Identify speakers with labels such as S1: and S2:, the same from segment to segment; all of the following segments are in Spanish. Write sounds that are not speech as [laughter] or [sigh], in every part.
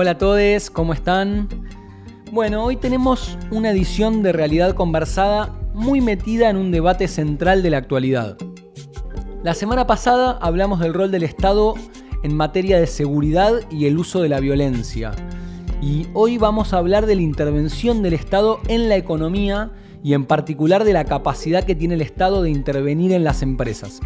S1: Hola a todos, ¿cómo están? Bueno, hoy tenemos una edición de Realidad Conversada muy metida en un debate central de la actualidad. La semana pasada hablamos del rol del Estado en materia de seguridad y el uso de la violencia. Y hoy vamos a hablar de la intervención del Estado en la economía y en particular de la capacidad que tiene el Estado de intervenir en las empresas.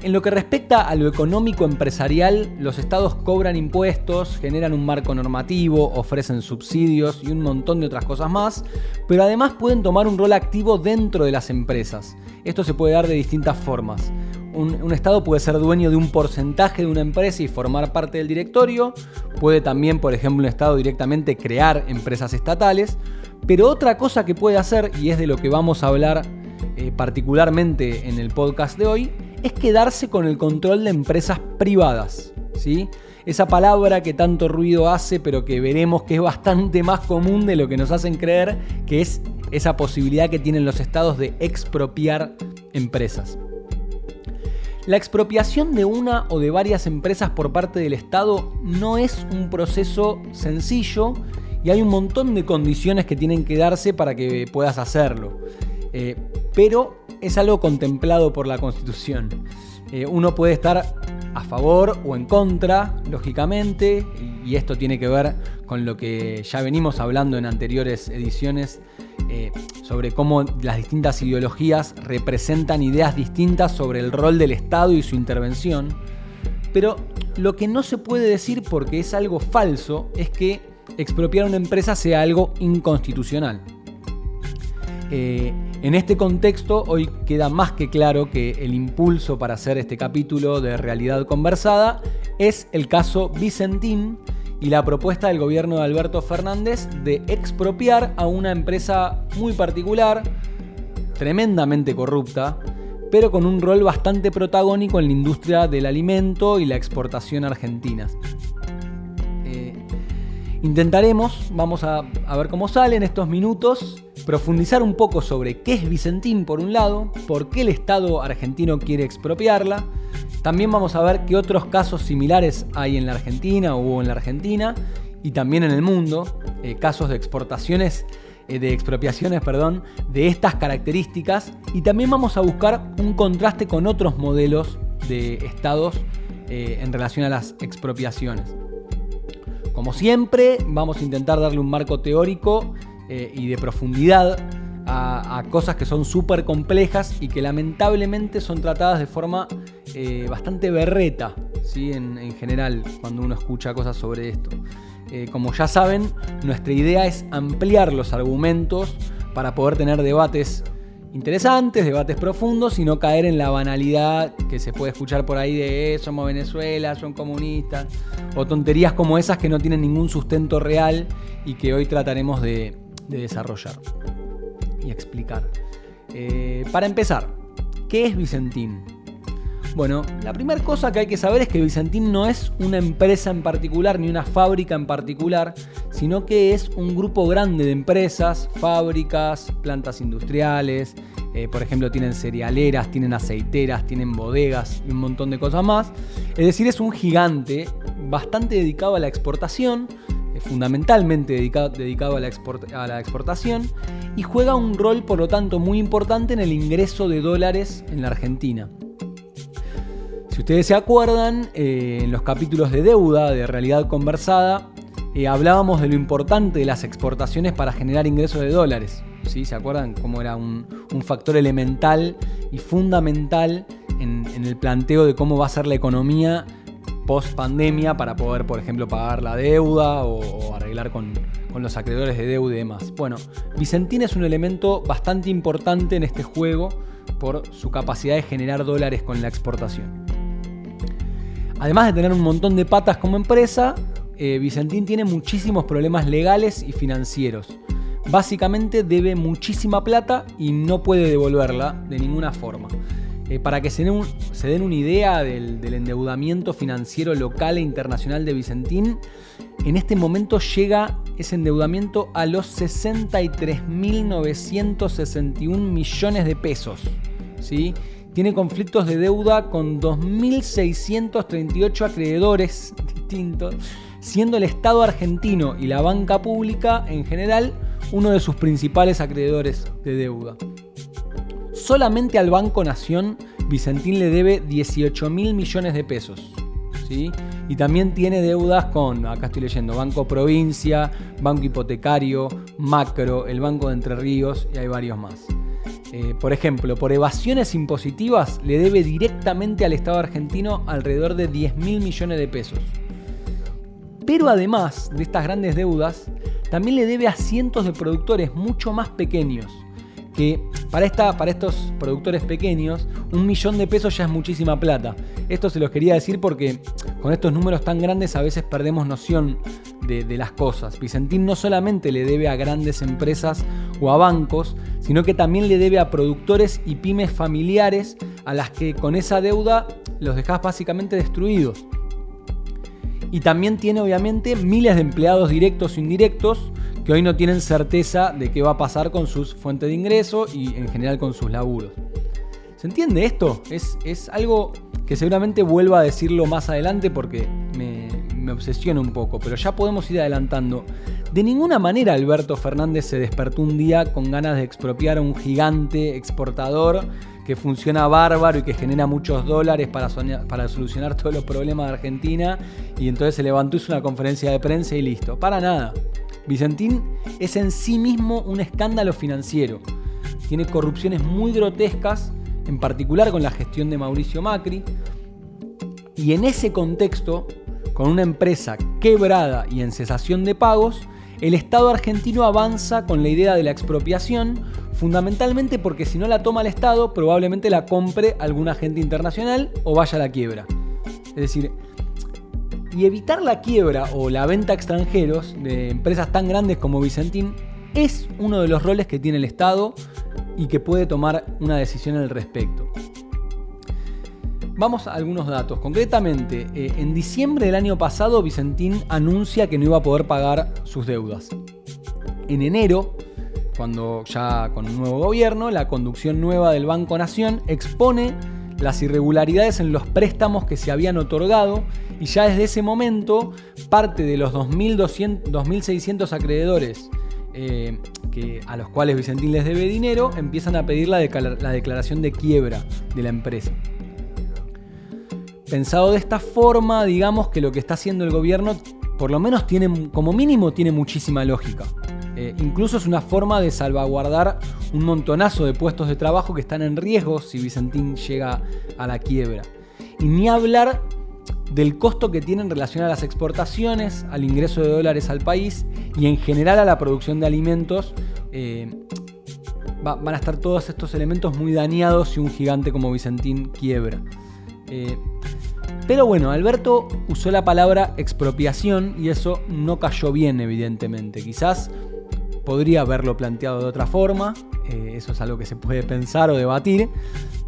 S1: En lo que respecta a lo económico empresarial, los estados cobran impuestos, generan un marco normativo, ofrecen subsidios y un montón de otras cosas más, pero además pueden tomar un rol activo dentro de las empresas. Esto se puede dar de distintas formas. Un, estado puede ser dueño de un porcentaje de una empresa y formar parte del directorio, puede también, por ejemplo, un estado directamente crear empresas estatales, pero otra cosa que puede hacer, y es de lo que vamos a hablar eh, particularmente en el podcast de hoy, es quedarse con el control de empresas privadas. ¿sí? Esa palabra que tanto ruido hace, pero que veremos que es bastante más común de lo que nos hacen creer, que es esa posibilidad que tienen los estados de expropiar empresas. La expropiación de una o de varias empresas por parte del Estado no es un proceso sencillo y hay un montón de condiciones que tienen que darse para que puedas hacerlo. Eh, pero es algo contemplado por la Constitución. Eh, uno puede estar a favor o en contra, lógicamente, y esto tiene que ver con lo que ya venimos hablando en anteriores ediciones eh, sobre cómo las distintas ideologías representan ideas distintas sobre el rol del Estado y su intervención. Pero lo que no se puede decir porque es algo falso es que expropiar una empresa sea algo inconstitucional. En este contexto, hoy queda más que claro que el impulso para hacer este capítulo de realidad conversada es el caso Vicentín y la propuesta del gobierno de Alberto Fernández de expropiar a una empresa muy particular, tremendamente corrupta, pero con un rol bastante protagónico en la industria del alimento y la exportación argentinas. Intentaremos, vamos a, ver cómo salen estos minutos, profundizar un poco sobre qué es Vicentín por un lado, por qué el Estado argentino quiere expropiarla. También vamos a ver qué otros casos similares hay en la Argentina o en la Argentina y también en el mundo, eh, casos de exportaciones, eh, de expropiaciones, perdón, de estas características. Y también vamos a buscar un contraste con otros modelos de estados eh, en relación a las expropiaciones. Como siempre, vamos a intentar darle un marco teórico eh, y de profundidad a, cosas que son súper complejas y que lamentablemente son tratadas de forma eh, bastante berreta, ¿sí? En, general, cuando uno escucha cosas sobre esto. Eh, como ya saben, nuestra idea es ampliar los argumentos para poder tener debates interesantes, debates profundos y no caer en la banalidad que se puede escuchar por ahí de somos Venezuela, son comunistas, o tonterías como esas que no tienen ningún sustento real y que hoy trataremos de, de desarrollar y explicar. Eh, para empezar, ¿qué es Vicentín? Bueno, la primera cosa que hay que saber es que Vicentín no es una empresa en particular ni una fábrica en particular, sino que es un grupo grande de empresas, fábricas, plantas industriales, eh, por ejemplo tienen cerealeras, tienen aceiteras, tienen bodegas y un montón de cosas más. Es decir, es un gigante bastante dedicado a la exportación, fundamentalmente dedicado, a, la exportación y juega un rol por lo tanto muy importante en el ingreso de dólares en la Argentina. Si ustedes se acuerdan, eh, en los capítulos de deuda de realidad conversada, eh, hablábamos de lo importante de las exportaciones para generar ingresos de dólares. ¿sí? ¿Se acuerdan cómo era un, factor elemental y fundamental en, el planteo de cómo va a ser la economía post pandemia para poder, por ejemplo, pagar la deuda o, arreglar con, los acreedores de deuda y demás. Bueno, Vicentín es un elemento bastante importante en este juego por su capacidad de generar dólares con la exportación. Además de tener un montón de patas como empresa, eh, Vicentín tiene muchísimos problemas legales y financieros. Básicamente debe muchísima plata y no puede devolverla de ninguna forma. Eh, para que se den, una idea del, endeudamiento financiero local e internacional de Vicentín, en este momento llega ese endeudamiento a los 63.961 millones de pesos. ¿sí? Tiene conflictos de deuda con 2.638 acreedores [laughs] distintos. siendo el Estado argentino y la banca pública en general uno de sus principales acreedores de deuda. Solamente al Banco Nación Vicentín le debe 18 mil millones de pesos. ¿sí? Y también tiene deudas con, acá estoy leyendo, Banco Provincia, Banco Hipotecario, Macro, el Banco de Entre Ríos y hay varios más. Eh, por ejemplo, por evasiones impositivas le debe directamente al Estado argentino alrededor de 10 mil millones de pesos. Pero además de estas grandes deudas, también le debe a cientos de productores mucho más pequeños, que para, esta, para estos productores pequeños, un millón de pesos ya es muchísima plata. Esto se los quería decir porque con estos números tan grandes a veces perdemos noción de, las cosas. Vicentín no solamente le debe a grandes empresas o a bancos, sino que también le debe a productores y pymes familiares a las que con esa deuda los dejas básicamente destruidos. Y también tiene obviamente miles de empleados directos o indirectos que hoy no tienen certeza de qué va a pasar con sus fuentes de ingreso y en general con sus laburos. ¿Se entiende esto? Es, es algo que seguramente vuelvo a decirlo más adelante porque me, me obsesiona un poco, pero ya podemos ir adelantando. De ninguna manera Alberto Fernández se despertó un día con ganas de expropiar a un gigante exportador que funciona bárbaro y que genera muchos dólares para, para solucionar todos los problemas de Argentina. Y entonces se levantó, hizo una conferencia de prensa y listo. Para nada. Vicentín es en sí mismo un escándalo financiero. Tiene corrupciones muy grotescas, en particular con la gestión de Mauricio Macri. Y en ese contexto, con una empresa quebrada y en cesación de pagos, el Estado argentino avanza con la idea de la expropiación Fundamentalmente porque si no la toma el Estado, probablemente la compre algún agente internacional o vaya a la quiebra. Es decir, y evitar la quiebra o la venta a extranjeros de empresas tan grandes como Vicentín es uno de los roles que tiene el Estado y que puede tomar una decisión al respecto. Vamos a algunos datos. Concretamente, eh, en diciembre del año pasado Vicentín anuncia que no iba a poder pagar sus deudas. En enero cuando ya con un nuevo gobierno, la conducción nueva del Banco Nación expone las irregularidades en los préstamos que se habían otorgado y ya desde ese momento parte de los 2.600 acreedores eh, a los cuales Vicentín les debe dinero empiezan a pedir la declaración de quiebra de la empresa. Pensado de esta forma, digamos que lo que está haciendo el gobierno por lo menos tiene, como mínimo, tiene muchísima lógica. Eh, incluso es una forma de salvaguardar un montonazo de puestos de trabajo que están en riesgo si Vicentín llega a la quiebra. Y ni hablar del costo que tiene en relación a las exportaciones, al ingreso de dólares al país y en general a la producción de alimentos. Eh, van a estar todos estos elementos muy dañados si un gigante como Vicentín quiebra. Eh, pero bueno, Alberto usó la palabra expropiación y eso no cayó bien, evidentemente. Quizás podría haberlo planteado de otra forma, eh, eso es algo que se puede pensar o debatir,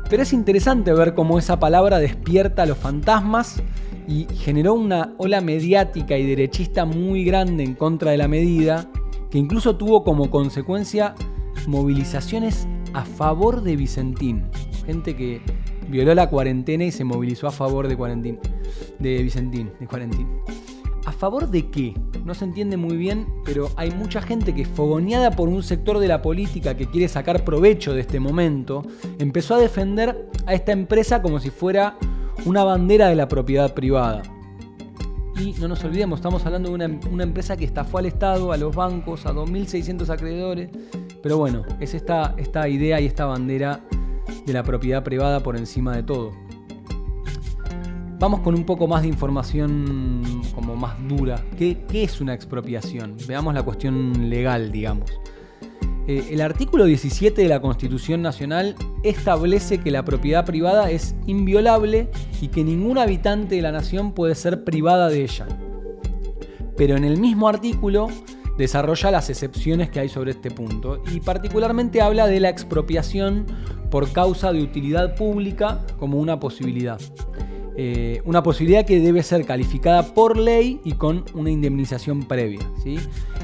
S1: pero es interesante ver cómo esa palabra despierta a los fantasmas y generó una ola mediática y derechista muy grande en contra de la medida, que incluso tuvo como consecuencia movilizaciones a favor de Vicentín. Gente que violó la cuarentena y se movilizó a favor de, de Vicentín, de Cuarentín. ¿A favor de qué? No se entiende muy bien, pero hay mucha gente que, fogoneada por un sector de la política que quiere sacar provecho de este momento, empezó a defender a esta empresa como si fuera una bandera de la propiedad privada. Y no nos olvidemos, estamos hablando de una, una empresa que estafó al Estado, a los bancos, a 2.600 acreedores. Pero bueno, es esta idea y esta bandera de la propiedad privada por encima de todo. Vamos con un poco más de información como más dura. ¿Qué, es una expropiación? Veamos la cuestión legal, digamos. Eh, el artículo 17 de la Constitución Nacional establece que la propiedad privada es inviolable y que ningún habitante de la nación puede ser privada de ella. Pero en el mismo artículo desarrolla las excepciones que hay sobre este punto y particularmente habla de la expropiación por causa de utilidad pública como una posibilidad. Eh, una posibilidad que debe ser calificada por ley y con una indemnización previa. ¿sí?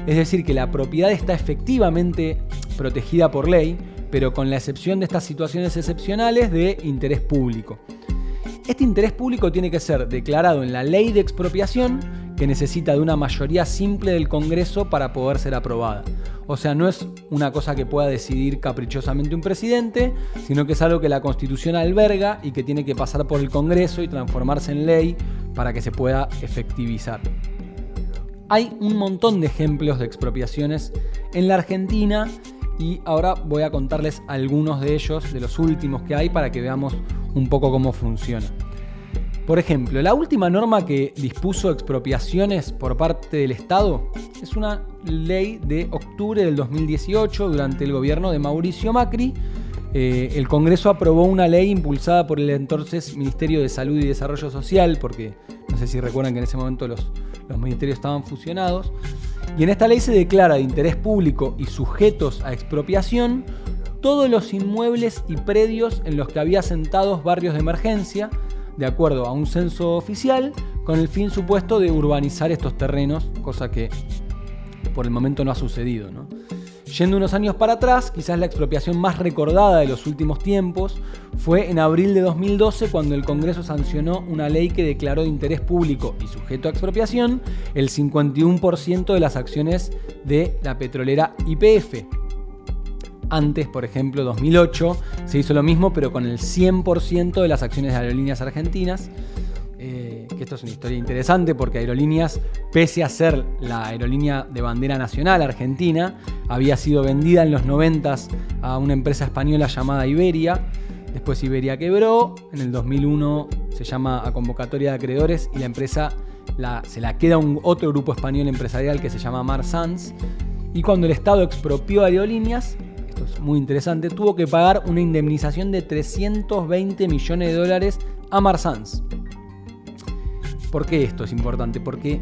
S1: Es decir, que la propiedad está efectivamente protegida por ley, pero con la excepción de estas situaciones excepcionales de interés público. Este interés público tiene que ser declarado en la ley de expropiación, que necesita de una mayoría simple del Congreso para poder ser aprobada. O sea, no es una cosa que pueda decidir caprichosamente un presidente, sino que es algo que la Constitución alberga y que tiene que pasar por el Congreso y transformarse en ley para que se pueda efectivizar. Hay un montón de ejemplos de expropiaciones en la Argentina y ahora voy a contarles algunos de ellos, de los últimos que hay, para que veamos un poco cómo funciona. Por ejemplo, la última norma que dispuso expropiaciones por parte del Estado es una ley de octubre del 2018 durante el gobierno de Mauricio Macri. Eh, el Congreso aprobó una ley impulsada por el entonces Ministerio de Salud y Desarrollo Social, porque no sé si recuerdan que en ese momento los, los ministerios estaban fusionados. Y en esta ley se declara de interés público y sujetos a expropiación todos los inmuebles y predios en los que había asentados barrios de emergencia, de acuerdo a un censo oficial, con el fin supuesto de urbanizar estos terrenos, cosa que por el momento no ha sucedido. Yendo unos años para atrás, quizás la expropiación más recordada de los últimos tiempos fue en abril de 2012 cuando el Congreso sancionó una ley que declaró de interés público y sujeto a expropiación el 51% de las acciones de la petrolera YPF. Antes, por ejemplo, 2008, se hizo lo mismo, pero con el 100% de las acciones de aerolíneas argentinas. Eh, que esto es una historia interesante porque Aerolíneas, pese a ser la aerolínea de bandera nacional argentina, había sido vendida en los 90 a una empresa española llamada Iberia. Después Iberia quebró, en el 2001 se llama a convocatoria de acreedores y la empresa se la queda un otro grupo español empresarial que se llama Marsans. Y cuando el Estado expropió Aerolíneas, muy interesante, tuvo que pagar una indemnización de 320 millones de dólares a Marsans. ¿Por qué esto es importante? Porque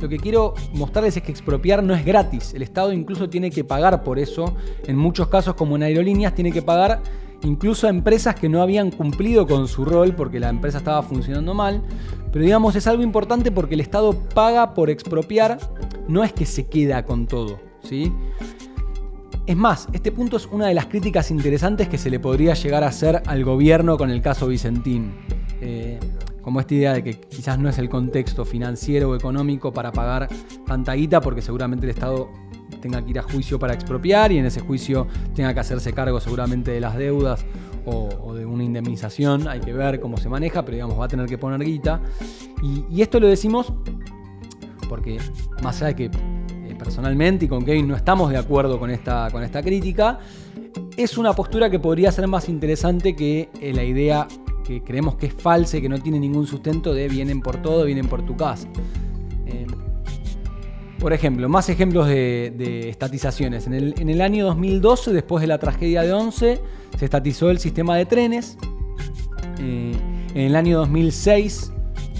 S1: lo que quiero mostrarles es que expropiar no es gratis. El Estado incluso tiene que pagar por eso. En muchos casos, como en aerolíneas, tiene que pagar incluso a empresas que no habían cumplido con su rol porque la empresa estaba funcionando mal. Pero digamos, es algo importante porque el Estado paga por expropiar, no es que se queda con todo. ¿sí? Es más, este punto es una de las críticas interesantes que se le podría llegar a hacer al gobierno con el caso Vicentín. Eh, como esta idea de que quizás no es el contexto financiero o económico para pagar tanta guita, porque seguramente el Estado tenga que ir a juicio para expropiar y en ese juicio tenga que hacerse cargo seguramente de las deudas o, de una indemnización, hay que ver cómo se maneja, pero digamos va a tener que poner guita. Y, y esto lo decimos porque más allá de que personalmente y con Kevin no estamos de acuerdo con esta, con esta crítica, es una postura que podría ser más interesante que eh, la idea que creemos que es falsa y que no tiene ningún sustento de vienen por todo, vienen por tu casa. Eh, por ejemplo, más ejemplos de, estatizaciones. En el, en el, año 2012, después de la tragedia de 11, se estatizó el sistema de trenes. Eh, en el año 2006,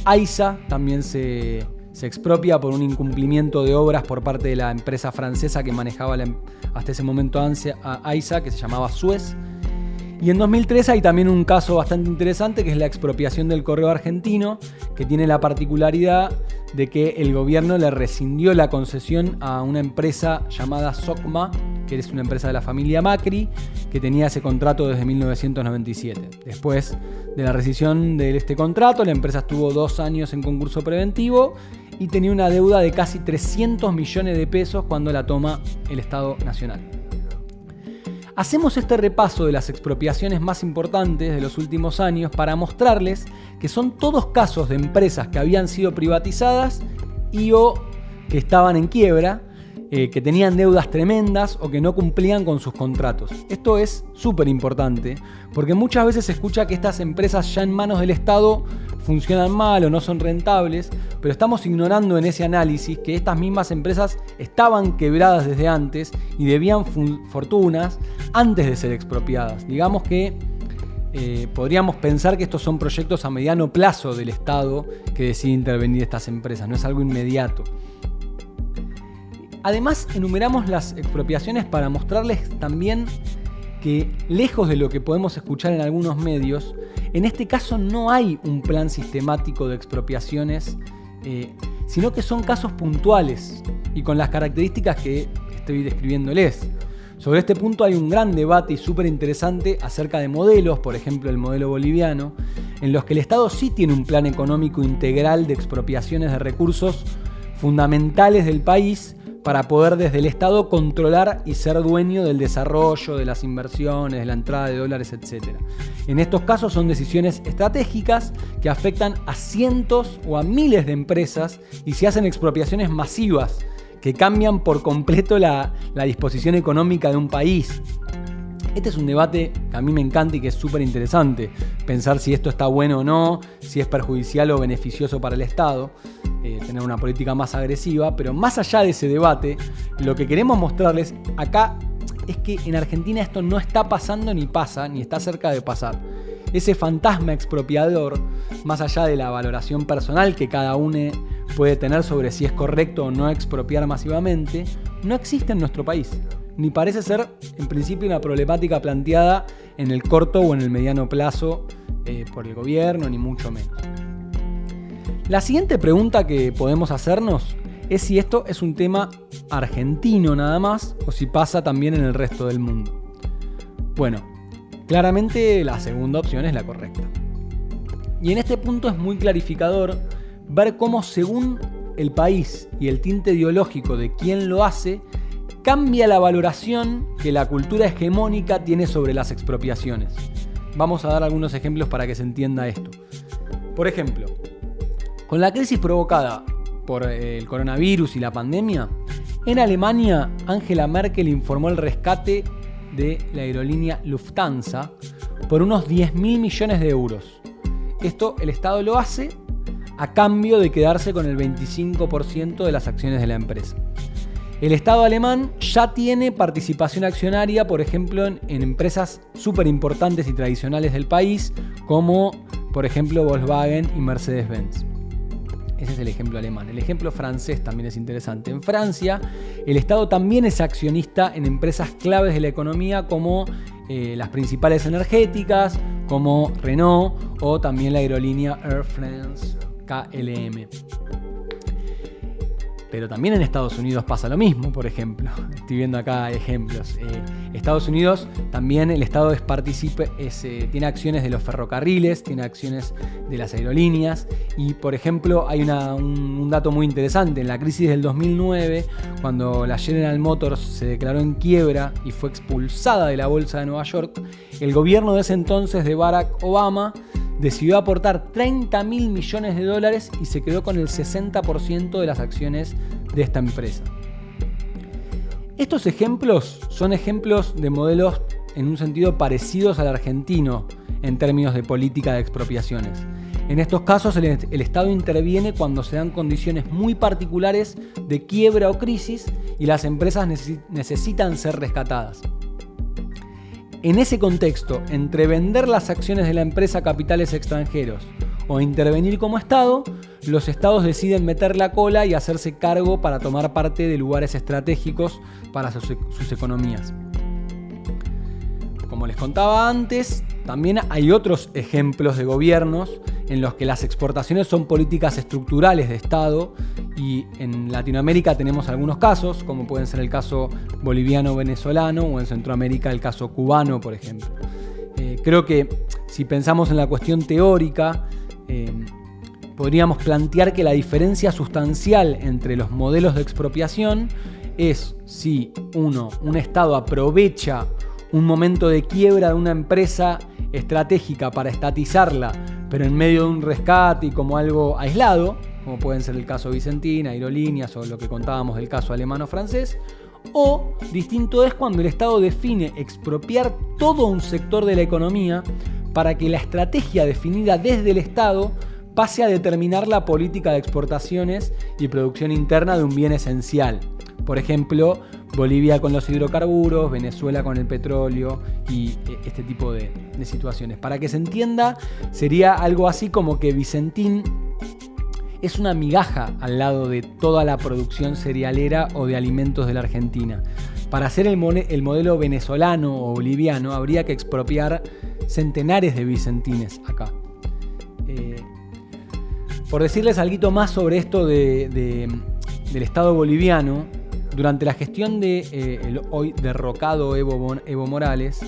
S1: AISA también se, se expropia por un incumplimiento de obras por parte de la empresa francesa que manejaba em, hasta ese momento a AISA, que se llamaba Suez. Y en 2003 hay también un caso bastante interesante que es la expropiación del correo argentino, que tiene la particularidad de que el gobierno le rescindió la concesión a una empresa llamada SOCMA, que es una empresa de la familia Macri, que tenía ese contrato desde 1997. Después de la rescisión de este contrato, la empresa estuvo dos años en concurso preventivo y tenía una deuda de casi 300 millones de pesos cuando la toma el Estado Nacional. Hacemos este repaso de las expropiaciones más importantes de los últimos años para mostrarles que son todos casos de empresas que habían sido privatizadas y o que estaban en quiebra eh, que tenían deudas tremendas o que no cumplían con sus contratos. Esto es súper importante porque muchas veces se escucha que estas empresas ya en manos del Estado funcionan mal o no son rentables, pero estamos ignorando en ese análisis que estas mismas empresas estaban quebradas desde antes y debían fortunas antes de ser expropiadas. Digamos que eh, podríamos pensar que estos son proyectos a mediano plazo del Estado que decide intervenir estas empresas, no es algo inmediato. Además, enumeramos las expropiaciones para mostrarles también que, lejos de lo que podemos escuchar en algunos medios, en este caso no hay un plan sistemático de expropiaciones, eh, sino que son casos puntuales y con las características que estoy describiéndoles. Sobre este punto hay un gran debate y súper interesante acerca de modelos, por ejemplo el modelo boliviano, en los que el Estado sí tiene un plan económico integral de expropiaciones de recursos fundamentales del país para poder desde el Estado controlar y ser dueño del desarrollo, de las inversiones, de la entrada de dólares, etc. En estos casos son decisiones estratégicas que afectan a cientos o a miles de empresas y se hacen expropiaciones masivas que cambian por completo la, disposición económica de un país. Este es un debate que a mí me encanta y que es súper interesante. Pensar si esto está bueno o no, si es perjudicial o beneficioso para el Estado. Eh, tener una política más agresiva, pero más allá de ese debate, lo que queremos mostrarles acá es que en Argentina esto no está pasando ni pasa, ni está cerca de pasar. Ese fantasma expropiador, más allá de la valoración personal que cada uno puede tener sobre si es correcto o no expropiar masivamente, no existe en nuestro país. Ni parece ser, en principio, una problemática planteada en el corto o en el mediano plazo eh, por el gobierno, ni mucho menos. La siguiente pregunta que podemos hacernos es si esto es un tema argentino nada más o si pasa también en el resto del mundo. Bueno, claramente la segunda opción es la correcta. Y en este punto es muy clarificador ver cómo según el país y el tinte ideológico de quien lo hace, cambia la valoración que la cultura hegemónica tiene sobre las expropiaciones. Vamos a dar algunos ejemplos para que se entienda esto. Por ejemplo, con la crisis provocada por eh, el coronavirus y la pandemia, en Alemania Angela Merkel informó el rescate de la aerolínea Lufthansa por unos 10 mil millones de euros. Esto el Estado lo hace a cambio de quedarse con el 25% de las acciones de la empresa. El Estado alemán ya tiene participación accionaria, por ejemplo, en, empresas súper importantes y tradicionales del país, como por ejemplo Volkswagen y Mercedes-Benz. Ese es el ejemplo alemán. El ejemplo francés también es interesante. En Francia, el Estado también es accionista en empresas claves de la economía como eh, las principales energéticas, como Renault o también la aerolínea Air France KLM. Pero también en Estados Unidos pasa lo mismo, por ejemplo. [laughs] Estoy viendo acá ejemplos. Eh, Estados Unidos también el Estado es participe, eh, tiene acciones de los ferrocarriles, tiene acciones de las aerolíneas. Y por ejemplo, hay un, dato muy interesante. En la crisis del 2009, cuando la General Motors se declaró en quiebra y fue expulsada de la bolsa de Nueva York, el gobierno de ese entonces de Barack Obama decidió aportar 30 mil millones de dólares y se quedó con el 60% de las acciones de esta empresa. Estos ejemplos son ejemplos de modelos en un sentido parecidos al argentino en términos de política de expropiaciones. En estos casos el, el, Estado interviene cuando se dan condiciones muy particulares de quiebra o crisis y las empresas necesitan ser rescatadas. En ese contexto, entre vender las acciones de la empresa a capitales extranjeros o intervenir como Estado, los estados deciden meter la cola y hacerse cargo para tomar parte de lugares estratégicos para sus, sus economías. Como les contaba antes, también hay otros ejemplos de gobiernos en los que las exportaciones son políticas estructurales de Estado y en Latinoamérica tenemos algunos casos, como pueden ser el caso boliviano-venezolano o en Centroamérica el caso cubano, por ejemplo. Eh, creo que si pensamos en la cuestión teórica, eh, podríamos plantear que la diferencia sustancial entre los modelos de expropiación es si uno, un Estado aprovecha un momento de quiebra de una empresa estratégica para estatizarla, pero en medio de un rescate y como algo aislado, como pueden ser el caso Vicentina, Aerolíneas o lo que contábamos del caso alemano-francés, o distinto es cuando el Estado define expropiar todo un sector de la economía para que la estrategia definida desde el Estado pase a determinar la política de exportaciones y producción interna de un bien esencial. Por ejemplo, Bolivia con los hidrocarburos, Venezuela con el petróleo y eh, este tipo de, situaciones. Para que se entienda, sería algo así como que Vicentín es una migaja al lado de toda la producción cerealera o de alimentos de la Argentina. Para hacer el, modelo venezolano o boliviano habría que expropiar centenares de vicentines acá. Eh, por decirles algo más sobre esto del Estado boliviano, durante la gestión de eh, hoy derrocado Evo, Morales,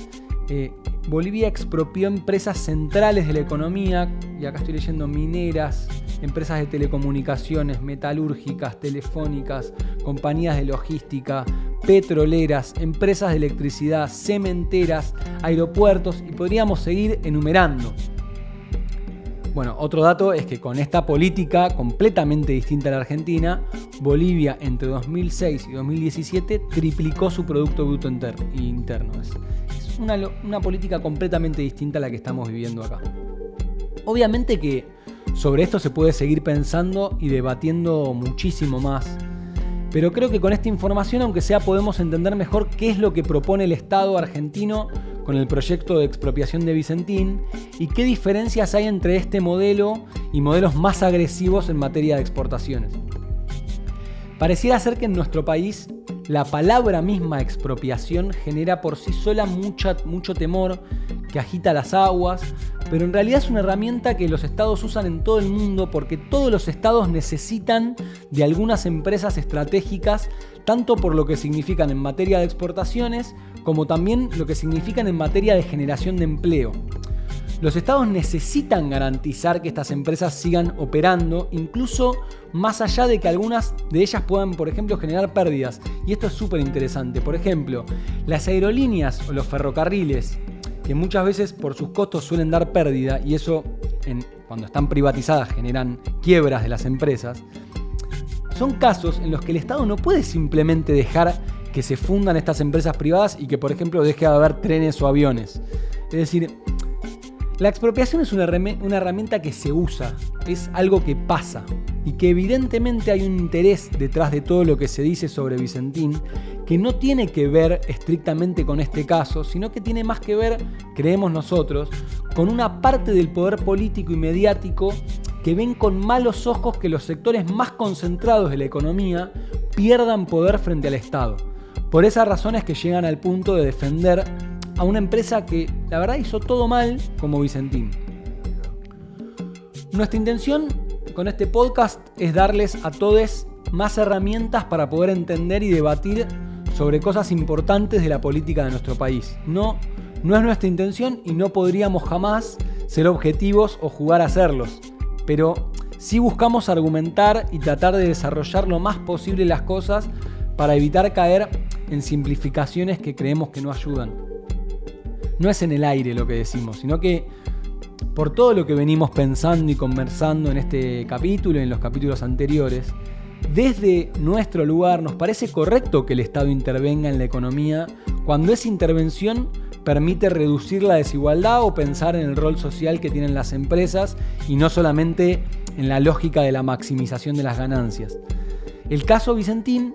S1: eh, Bolivia expropió empresas centrales de la economía, y acá estoy leyendo mineras, empresas de telecomunicaciones, metalúrgicas, telefónicas, compañías de logística, petroleras, empresas de electricidad, cementeras, aeropuertos y podríamos seguir enumerando. Bueno, otro dato es que con esta política completamente distinta a la Argentina, Bolivia entre 2006 y 2017 triplicó su Producto Bruto Interno. Es, una, una política completamente distinta a la que estamos viviendo acá. Obviamente que sobre esto se puede seguir pensando y debatiendo muchísimo más. Pero creo que con esta información, aunque sea, podemos entender mejor qué es lo que propone el Estado argentino con el proyecto de expropiación de Vicentín y qué diferencias hay entre este modelo y modelos más agresivos en materia de exportaciones. Pareciera ser que en nuestro país la palabra misma expropiación genera por sí sola mucho temor que agita las aguas, pero en realidad es una herramienta que los estados usan en todo el mundo porque todos los estados necesitan de algunas empresas estratégicas, tanto por lo que significan en materia de exportaciones como también lo que significan en materia de generación de empleo. Los estados necesitan garantizar que estas empresas sigan operando, incluso más allá de que algunas de ellas puedan, por ejemplo, generar pérdidas. Y esto es súper interesante. Por ejemplo, las aerolíneas o los ferrocarriles, que muchas veces por sus costos suelen dar pérdida, y eso cuando están privatizadas generan quiebras de las empresas, son casos en los que el Estado no puede simplemente dejar que se fundan estas empresas privadas y que, por ejemplo, deje de haber trenes o aviones. Es decir, la expropiación es una, herramienta que se usa, es algo que pasa y que evidentemente hay un interés detrás de todo lo que se dice sobre Vicentín que no tiene que ver estrictamente con este caso, sino que tiene más que ver, creemos nosotros, con una parte del poder político y mediático que ven con malos ojos que los sectores más concentrados de la economía pierdan poder frente al Estado. Por esas razones que llegan al punto de defender a una empresa que la verdad hizo todo mal como Vicentín. Nuestra intención con este podcast es darles a todos más herramientas para poder entender y debatir sobre cosas importantes de la política de nuestro país. No, no es nuestra intención y no podríamos jamás ser objetivos o jugar a serlos, pero sí buscamos argumentar y tratar de desarrollar lo más posible las cosas para evitar caer en simplificaciones que creemos que no ayudan. No es en el aire lo que decimos, sino que por todo lo que venimos pensando y conversando en este capítulo y en los capítulos anteriores, desde nuestro lugar nos parece correcto que el Estado intervenga en la economía cuando esa intervención permite reducir la desigualdad o pensar en el rol social que tienen las empresas y no solamente en la lógica de la maximización de las ganancias. El caso Vicentín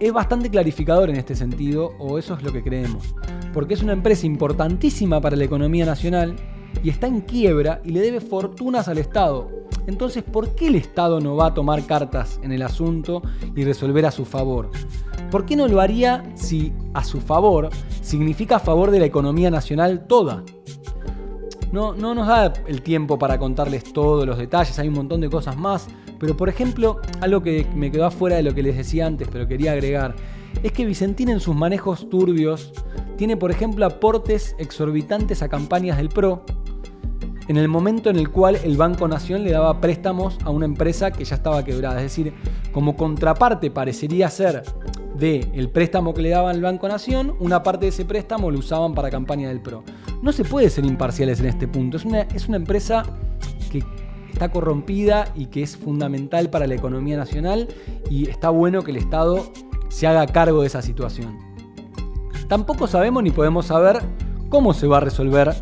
S1: es bastante clarificador en este sentido, o eso es lo que creemos, porque es una empresa importantísima para la economía nacional y está en quiebra y le debe fortunas al Estado. Entonces, ¿por qué el Estado no va a tomar cartas en el asunto y resolver a su favor? ¿Por qué no lo haría si a su favor significa a favor de la economía nacional toda? No, no nos da el tiempo para contarles todos los detalles, hay un montón de cosas más, pero por ejemplo, algo que me quedó afuera de lo que les decía antes, pero quería agregar, es que Vicentín en sus manejos turbios tiene por ejemplo aportes exorbitantes a campañas del PRO, en el momento en el cual el Banco Nación le daba préstamos a una empresa que ya estaba quebrada. Es decir, como contraparte parecería ser de el préstamo que le daban el Banco Nación, una parte de ese préstamo lo usaban para campaña del PRO. No se puede ser imparciales en este punto. Es una, es una empresa que está corrompida y que es fundamental para la economía nacional y está bueno que el Estado se haga cargo de esa situación. Tampoco sabemos ni podemos saber cómo se va a resolver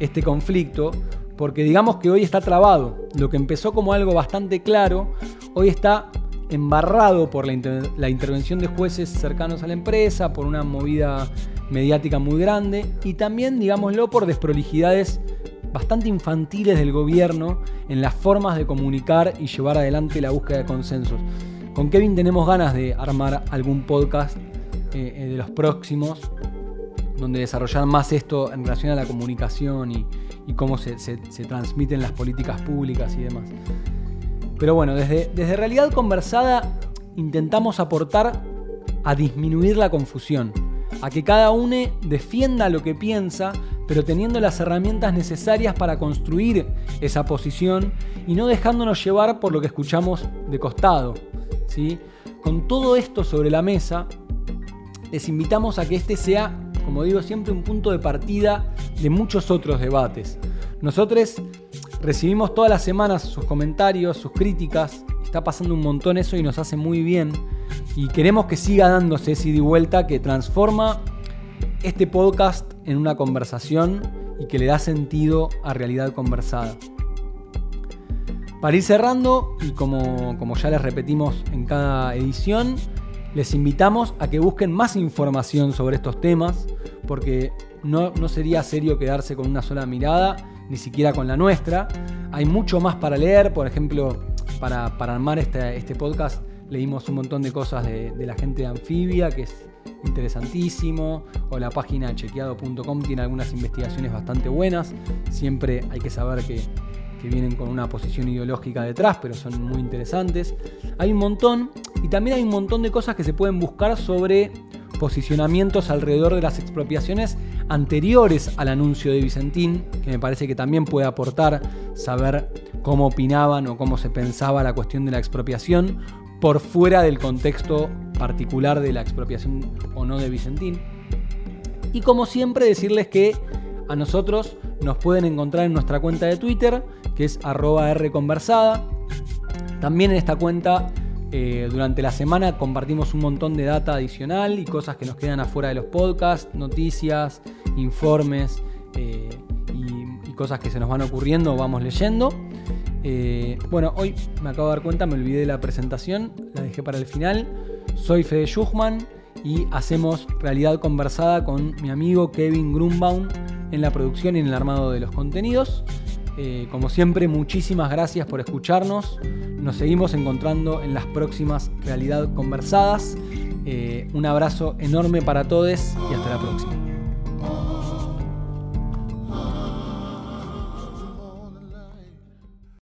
S1: este conflicto, porque digamos que hoy está trabado. Lo que empezó como algo bastante claro, hoy está embarrado por la, la, intervención de jueces cercanos a la empresa, por una movida mediática muy grande y también, digámoslo, por desprolijidades bastante infantiles del gobierno en las formas de comunicar y llevar adelante la búsqueda de consensos. Con Kevin tenemos ganas de armar algún podcast eh, eh, de los próximos, donde desarrollar más esto en relación a la comunicación y, cómo se, transmiten las políticas públicas y demás. Pero bueno, desde, desde Realidad Conversada intentamos aportar a disminuir la confusión, a que cada uno defienda lo que piensa, pero teniendo las herramientas necesarias para construir esa posición y no dejándonos llevar por lo que escuchamos de costado. ¿sí? Con todo esto sobre la mesa, les invitamos a que este sea, como digo siempre, un punto de partida de muchos otros debates. Nosotros recibimos todas las semanas sus comentarios, sus críticas, está pasando un montón eso y nos hace muy bien. Y queremos que siga dándose ese ida y vuelta que transforma este podcast en una conversación y que le da sentido a realidad conversada. Para ir cerrando, y como, como ya les repetimos en cada edición, les invitamos a que busquen más información sobre estos temas, porque no, no, sería serio quedarse con una sola mirada, ni siquiera con la nuestra. Hay mucho más para leer, por ejemplo, para, para armar este, este, podcast leímos un montón de cosas de, la gente de Anfibia, que es interesantísimo, o la página chequeado.com tiene algunas investigaciones bastante buenas. Siempre hay que saber que, que vienen con una posición ideológica detrás, pero son muy interesantes. Hay un montón, y también hay un montón de cosas que se pueden buscar sobre posicionamientos alrededor de las expropiaciones anteriores al anuncio de Vicentín, que me parece que también puede aportar saber cómo opinaban o cómo se pensaba la cuestión de la expropiación por fuera del contexto particular de la expropiación o no de Vicentín. Y como siempre decirles que a nosotros nos pueden encontrar en nuestra cuenta de Twitter, que es arroba rconversada. También en esta cuenta eh, durante la semana compartimos un montón de data adicional y cosas que nos quedan afuera de los podcasts, noticias, informes eh, y, y, cosas que se nos van ocurriendo vamos leyendo. Eh, bueno, hoy me acabo de dar cuenta, me olvidé de la presentación, la dejé para el final. Soy Fede Schuchman y hacemos realidad conversada con mi amigo Kevin Grunbaum en la producción y en el armado de los contenidos. Eh, como siempre, muchísimas gracias por escucharnos. Nos seguimos encontrando en las próximas Realidad Conversadas. Eh, un abrazo enorme para todos y hasta la próxima.